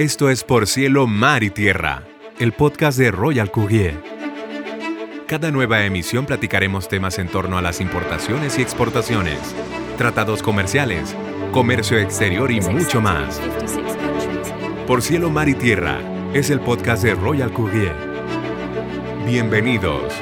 Esto es Por Cielo, Mar y Tierra, el podcast de Royal Courier. Cada nueva emisión platicaremos temas en torno a las importaciones y exportaciones, tratados comerciales, comercio exterior y mucho más. Por Cielo, Mar y Tierra es el podcast de Royal Courier. Bienvenidos.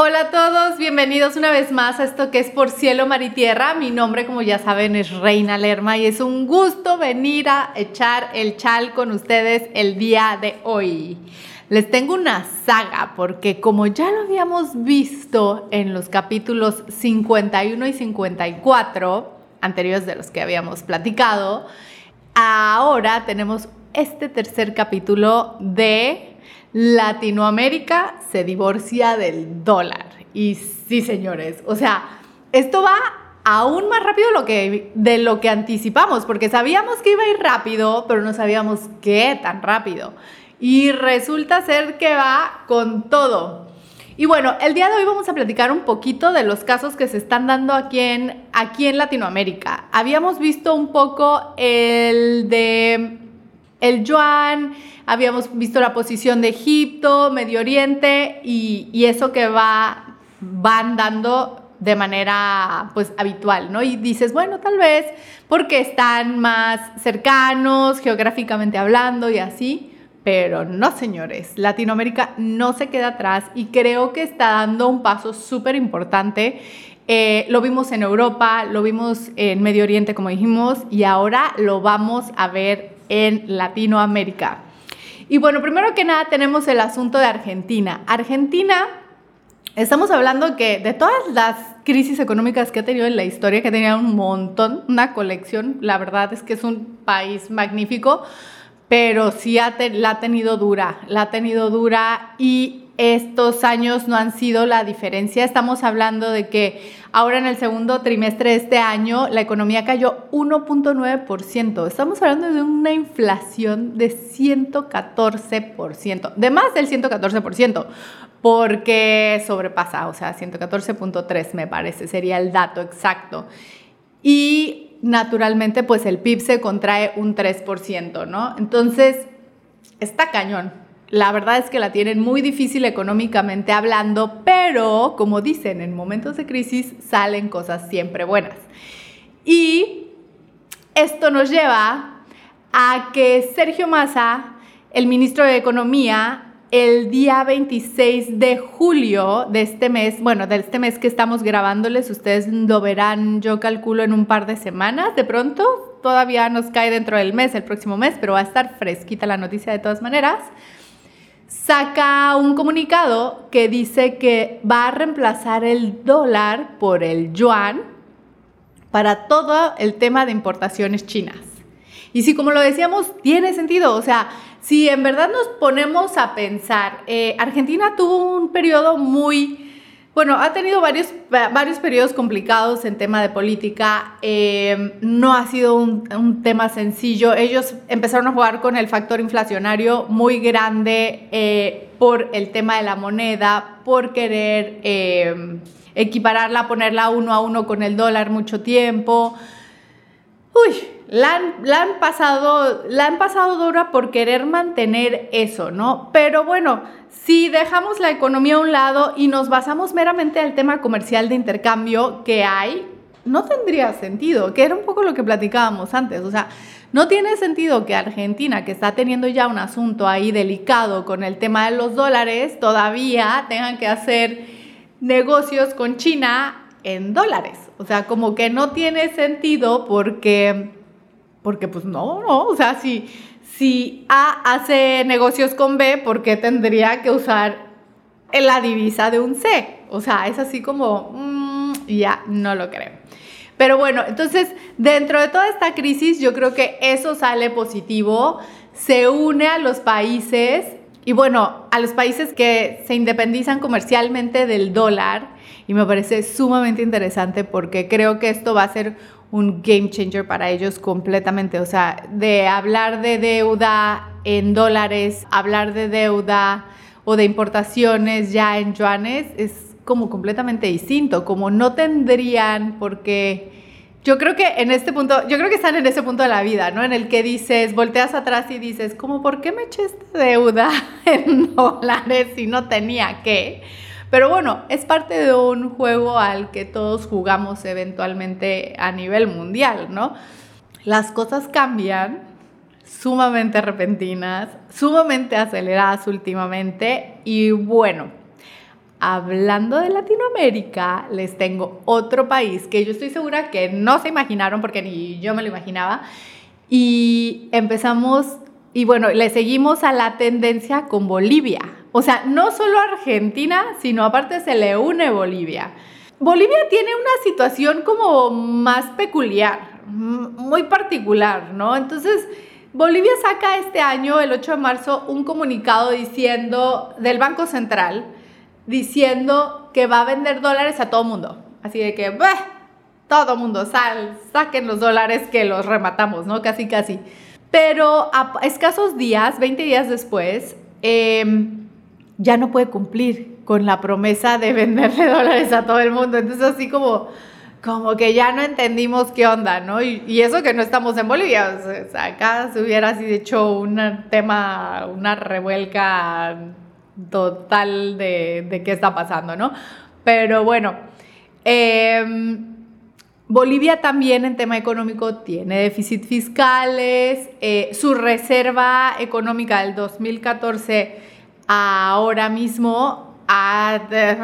Hola a todos, bienvenidos una vez más a esto que es Por Cielo, Mar y Tierra. Mi nombre, como ya saben, es Reina Lerma y es un gusto venir a echar el chal con ustedes el día de hoy. Les tengo una saga porque como ya lo habíamos visto en los capítulos 51 y 54, anteriores de los que habíamos platicado, ahora tenemos este tercer capítulo de Latinoamérica se divorcia del dólar. Y sí, señores, o sea, esto va aún más rápido lo que, de lo que anticipamos, porque sabíamos que iba a ir rápido, pero no sabíamos qué tan rápido. Y resulta ser que va con todo. Y bueno, el día de hoy vamos a platicar un poquito de los casos que se están dando aquí en, aquí en Latinoamérica. Habíamos visto un poco el de el yuan, habíamos visto la posición de Egipto, Medio Oriente y, eso que va, van dando de manera pues habitual, ¿no? Y dices, bueno, tal vez porque están más cercanos geográficamente hablando y así, pero no, señores, Latinoamérica no se queda atrás y creo que está dando un paso súper importante. Eh, lo vimos en Europa, lo vimos en Medio Oriente, como dijimos, y ahora lo vamos a ver en Latinoamérica. Y bueno, primero que nada tenemos el asunto de Argentina. Argentina, estamos hablando que de todas las crisis económicas que ha tenido en la historia, que tenía un montón, una colección, la verdad es que es un país magnífico, pero sí la ha tenido dura, la ha tenido dura y estos años no han sido la diferencia. Estamos hablando de que ahora en el segundo trimestre de este año la economía cayó 1.9%. Estamos hablando de una inflación de 114%, de más del 114%, porque sobrepasa, o sea, 114.3 me parece, sería el dato exacto. Y naturalmente, pues el PIB se contrae un 3%, ¿no? Entonces, está cañón la verdad es que la tienen muy difícil económicamente hablando, pero como dicen, en momentos de crisis salen cosas siempre buenas. Y esto nos lleva a que Sergio Massa, el ministro de Economía, el día 26 de julio de este mes, bueno, de este mes que estamos grabándoles, ustedes lo verán, yo calculo en un par de semanas, de pronto, todavía nos cae dentro del mes, el próximo mes, pero va a estar fresquita la noticia de todas maneras saca un comunicado que dice que va a reemplazar el dólar por el yuan para todo el tema de importaciones chinas. Y si como lo decíamos, tiene sentido, o sea, si en verdad nos ponemos a pensar, eh, Argentina tuvo un periodo muy bueno, ha tenido varios, varios periodos complicados en tema de política. Eh, no ha sido un, tema sencillo. Ellos empezaron a jugar con el factor inflacionario muy grande eh, por el tema de la moneda, por querer eh, equipararla, ponerla uno a uno con el dólar mucho tiempo. Uy, la han, pasado, la han pasado dura por querer mantener eso, ¿no? Pero bueno, si dejamos la economía a un lado y nos basamos meramente al tema comercial de intercambio que hay, no tendría sentido, que era un poco lo que platicábamos antes. O sea, no tiene sentido que Argentina, que está teniendo ya un asunto ahí delicado con el tema de los dólares, todavía tengan que hacer negocios con China en dólares. O sea, como que no tiene sentido porque porque pues no, no, o sea, si, si A hace negocios con B, ¿por qué tendría que usar la divisa de un C? O sea, es así como, mm, ya, no lo creo. Pero bueno, entonces, dentro de toda esta crisis, yo creo que eso sale positivo, se une a los países y bueno, a los países que se independizan comercialmente del dólar y me parece sumamente interesante porque creo que esto va a ser un game changer para ellos completamente. O sea, de hablar de deuda en dólares, hablar de deuda o de importaciones ya en yuanes es como completamente distinto, como no tendrían por qué yo creo que en este punto, yo creo que están en ese punto de la vida, ¿no? En el que dices, volteas atrás y dices, como, ¿por qué me eché esta deuda en dólares si no tenía que? Pero bueno, es parte de un juego al que todos jugamos eventualmente a nivel mundial, ¿no? Las cosas cambian sumamente repentinas, sumamente aceleradas últimamente y bueno, Hablando de Latinoamérica, les tengo otro país que yo estoy segura que no se imaginaron porque ni yo me lo imaginaba. Y empezamos, y bueno, le seguimos a la tendencia con Bolivia. O sea, no solo Argentina, sino aparte se le une Bolivia. Bolivia tiene una situación como más peculiar, muy particular, ¿no? Entonces, Bolivia saca este año, el 8 de marzo, un comunicado diciendo del Banco Central, diciendo que va a vender dólares a todo mundo. Así de que, bah, todo mundo, sal, saquen los dólares que los rematamos, ¿no? Casi, casi. Pero a escasos días, 20 días después, em, ya no puede cumplir con la promesa de venderle dólares a todo el mundo. Entonces, así como, como que ya no entendimos qué onda, ¿no? Y, eso que no estamos en Bolivia. O sea, acá se hubiera así hecho un tema, una revuelca total de, qué está pasando, ¿no? Pero bueno, em, Bolivia también en tema económico tiene déficit fiscales, eh, su reserva económica del 2014 ahora mismo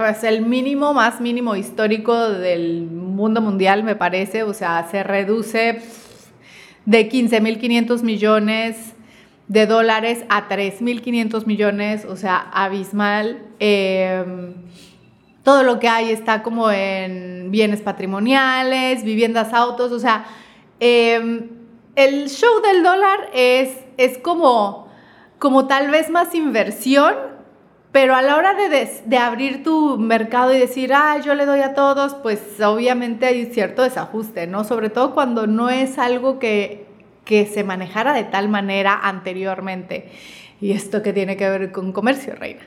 es el mínimo más mínimo histórico del mundo mundial, me parece, o sea, se reduce de 15.500 millones de dólares a 3.500 millones, o sea, abismal. Em, todo lo que hay está como en bienes patrimoniales, viviendas, autos, o sea, em, el show del dólar es, es como, como tal vez más inversión, pero a la hora de, de, abrir tu mercado y decir, ah, yo le doy a todos, pues obviamente hay cierto desajuste, ¿no? Sobre todo cuando no es algo que que se manejara de tal manera anteriormente. ¿Y esto que tiene que ver con comercio, Reina?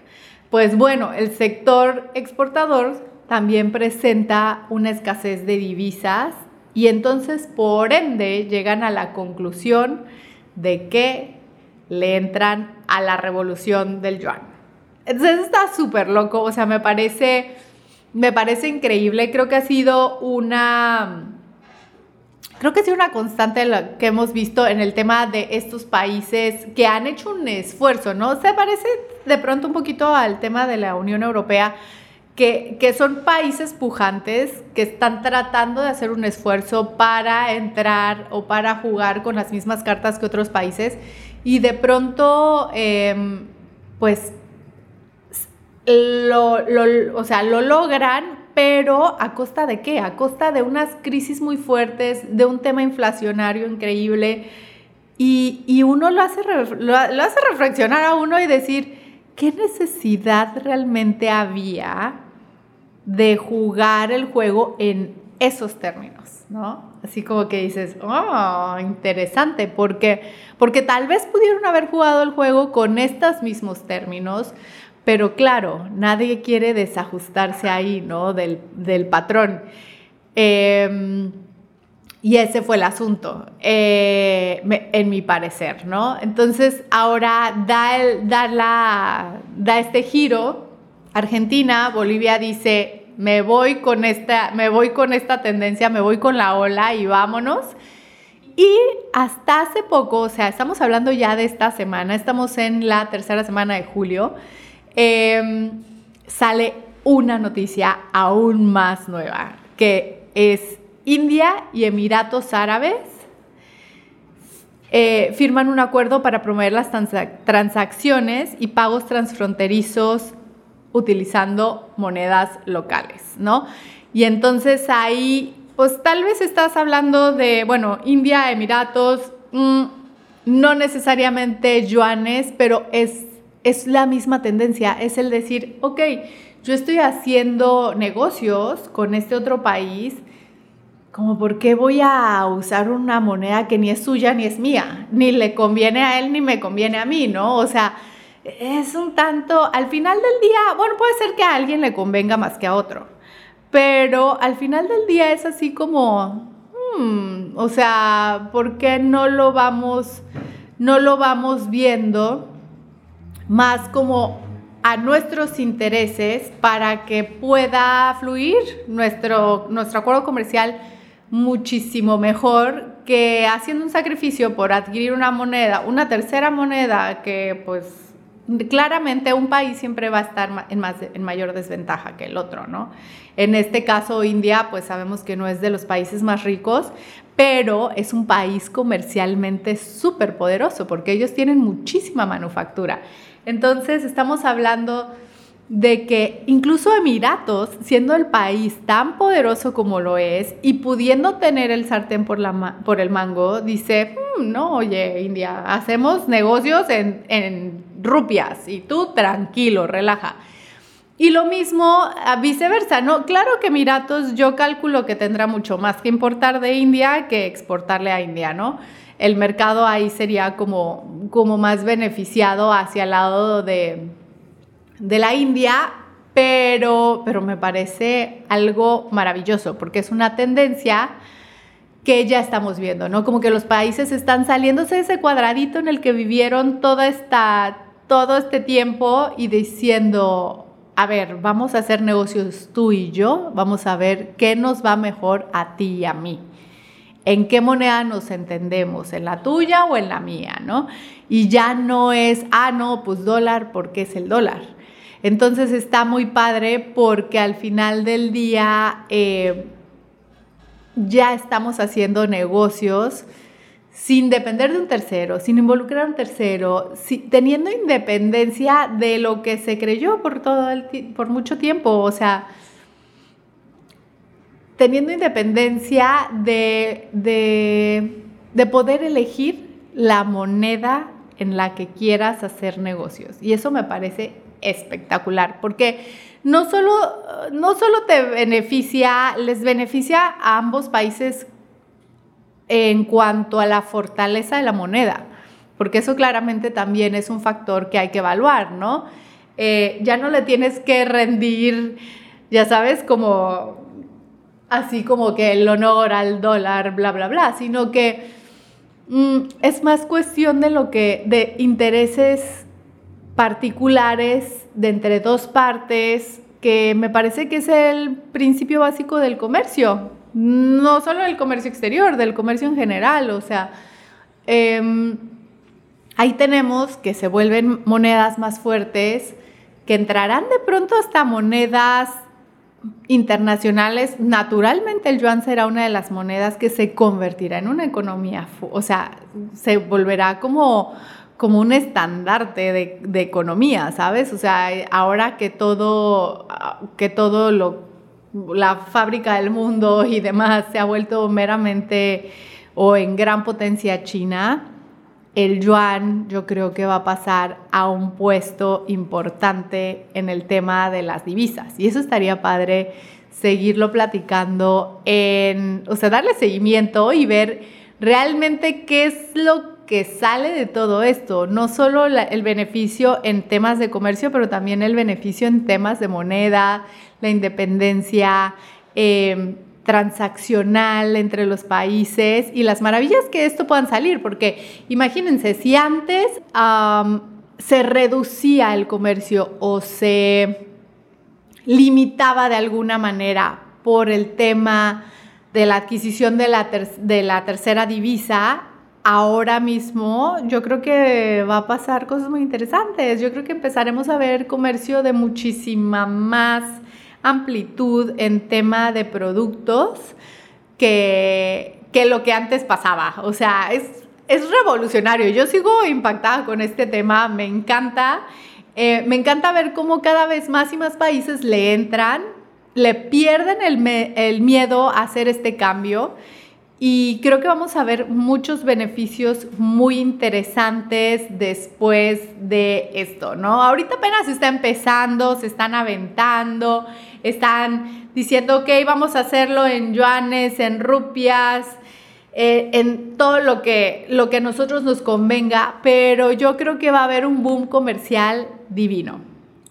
Pues bueno, el sector exportador también presenta una escasez de divisas y entonces por ende llegan a la conclusión de que le entran a la revolución del yuan. Entonces está súper loco, o sea, me parece, me parece increíble, creo que ha sido una Creo que es una constante que hemos visto en el tema de estos países que han hecho un esfuerzo, ¿no? Se parece de pronto un poquito al tema de la Unión Europea, que, que, son países pujantes que están tratando de hacer un esfuerzo para entrar o para jugar con las mismas cartas que otros países y de pronto, em, pues, lo, lo, o sea, lo logran, pero ¿a costa de qué? A costa de unas crisis muy fuertes, de un tema inflacionario increíble. Y, uno lo hace, lo, hace reflexionar a uno y decir, ¿qué necesidad realmente había de jugar el juego en esos términos? ¿no? Así como que dices, oh, interesante, porque, porque tal vez pudieron haber jugado el juego con estos mismos términos, pero claro, nadie quiere desajustarse ahí, ¿no? Del, patrón. Em, y ese fue el asunto, eh, en mi parecer, ¿no? Entonces ahora da, el, da, la, da este giro. Argentina, Bolivia dice, me voy, con esta, me voy con esta tendencia, me voy con la ola y vámonos. Y hasta hace poco, o sea, estamos hablando ya de esta semana, estamos en la tercera semana de julio, Em, sale una noticia aún más nueva, que es India y Emiratos Árabes eh, firman un acuerdo para promover las transacciones y pagos transfronterizos utilizando monedas locales, ¿no? Y entonces ahí, pues tal vez estás hablando de, bueno, India, Emiratos, mm, no necesariamente yuanes, pero es es la misma tendencia, es el decir, ok, yo estoy haciendo negocios con este otro país, como por qué voy a usar una moneda que ni es suya ni es mía, ni le conviene a él ni me conviene a mí, ¿no? O sea, es un tanto, al final del día, bueno, puede ser que a alguien le convenga más que a otro, pero al final del día es así como, hmm, o sea, ¿por qué no lo vamos, no lo vamos viendo más como a nuestros intereses para que pueda fluir nuestro, nuestro acuerdo comercial muchísimo mejor que haciendo un sacrificio por adquirir una moneda, una tercera moneda que pues claramente un país siempre va a estar en, más, en mayor desventaja que el otro, ¿no? En este caso, India, pues sabemos que no es de los países más ricos, pero es un país comercialmente súper poderoso porque ellos tienen muchísima manufactura. Entonces, estamos hablando de que incluso Emiratos, siendo el país tan poderoso como lo es y pudiendo tener el sartén por, el mango, dice, hmm, no, oye, India, hacemos negocios en, en rupias y tú tranquilo, relaja. Y lo mismo viceversa, ¿no? Claro que Emiratos yo calculo que tendrá mucho más que importar de India que exportarle a India, ¿no? El mercado ahí sería como, como más beneficiado hacia el lado de de la India, pero, pero me parece algo maravilloso porque es una tendencia que ya estamos viendo, ¿no? Como que los países están saliéndose de ese cuadradito en el que vivieron toda esta, todo este tiempo y diciendo, a ver, vamos a hacer negocios tú y yo, vamos a ver qué nos va mejor a ti y a mí. ¿En qué moneda nos entendemos? ¿En la tuya o en la mía? ¿no? Y ya no es, ah, no, pues dólar porque es el dólar entonces está muy padre porque al final del día eh, ya estamos haciendo negocios sin depender de un tercero, sin involucrar a un tercero, teniendo independencia de lo que se creyó por, todo el, por mucho tiempo. O sea, teniendo independencia de, de poder elegir la moneda en la que quieras hacer negocios. Y eso me parece espectacular, porque no solo, no solo te beneficia, les beneficia a ambos países en cuanto a la fortaleza de la moneda, porque eso claramente también es un factor que hay que evaluar, ¿no? Eh, ya no le tienes que rendir, ya sabes, como así como que el honor al dólar, bla, bla, bla, sino que mm, es más cuestión de lo que, de intereses particulares de entre dos partes, que me parece que es el principio básico del comercio, no solo del comercio exterior, del comercio en general, o sea, em, ahí tenemos que se vuelven monedas más fuertes, que entrarán de pronto hasta monedas internacionales, naturalmente el yuan será una de las monedas que se convertirá en una economía, o sea, se volverá como como un estandarte de, economía, ¿sabes? O sea, ahora que todo, que todo lo, la fábrica del mundo y demás se ha vuelto meramente o en gran potencia china, el yuan yo creo que va a pasar a un puesto importante en el tema de las divisas. Y eso estaría padre seguirlo platicando en, o sea, darle seguimiento y ver realmente qué es lo que sale de todo esto, no solo el beneficio en temas de comercio, pero también el beneficio en temas de moneda, la independencia em, transaccional entre los países y las maravillas que esto puedan salir, porque imagínense, si antes se reducía el comercio o se limitaba de alguna manera por el tema de la adquisición de la, de la tercera divisa, ahora mismo yo creo que va a pasar cosas muy interesantes. Yo creo que empezaremos a ver comercio de muchísima más amplitud en tema de productos que, que lo que antes pasaba. O sea, es, es revolucionario. Yo sigo impactada con este tema, me encanta. Eh, me encanta ver cómo cada vez más y más países le entran, le pierden el, el miedo a hacer este cambio y creo que vamos a ver muchos beneficios muy interesantes después de esto, ¿no? Ahorita apenas está empezando, se están aventando, están diciendo, ok, vamos a hacerlo en yuanes, en rupias, eh, en todo lo que, lo que a nosotros nos convenga, pero yo creo que va a haber un boom comercial divino.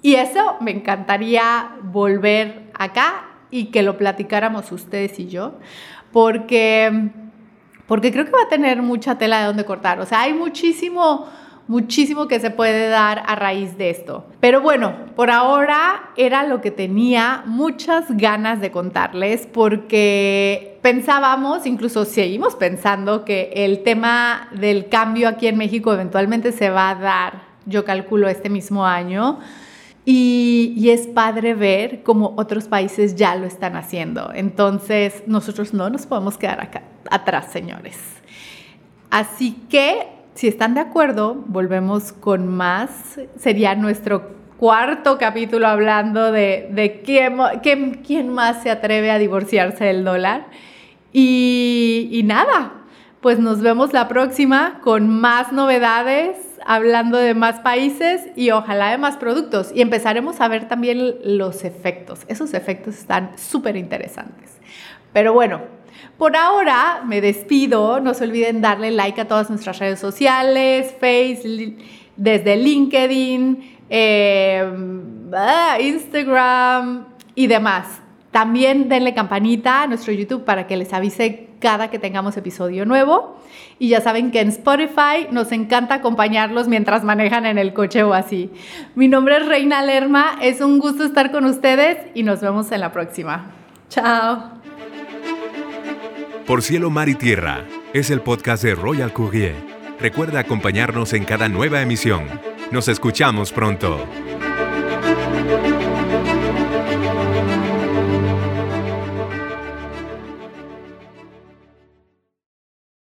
Y eso me encantaría volver acá y que lo platicáramos ustedes y yo porque, porque creo que va a tener mucha tela de donde cortar. O sea, hay muchísimo muchísimo que se puede dar a raíz de esto. Pero bueno, por ahora era lo que tenía muchas ganas de contarles porque pensábamos, incluso seguimos pensando que el tema del cambio aquí en México eventualmente se va a dar, yo calculo, este mismo año. Y, es padre ver cómo otros países ya lo están haciendo. Entonces, nosotros no nos podemos quedar atrás, señores. Así que si están de acuerdo, volvemos con más. Sería nuestro cuarto capítulo hablando de, quién, quién, más se atreve a divorciarse del dólar. Y, y nada, pues nos vemos la próxima con más novedades, hablando de más países y ojalá de más productos. Y empezaremos a ver también los efectos. Esos efectos están súper interesantes. Pero bueno, por ahora me despido. No se olviden darle like a todas nuestras redes sociales, Face, desde LinkedIn, eh, Instagram y demás. También denle campanita a nuestro YouTube para que les avise cada que tengamos episodio nuevo. Y ya saben que en Spotify nos encanta acompañarlos mientras manejan en el coche o así. Mi nombre es Reina Lerma, es un gusto estar con ustedes y nos vemos en la próxima. Chao. Por cielo, mar y tierra es el podcast de Royal Courier. Recuerda acompañarnos en cada nueva emisión. Nos escuchamos pronto.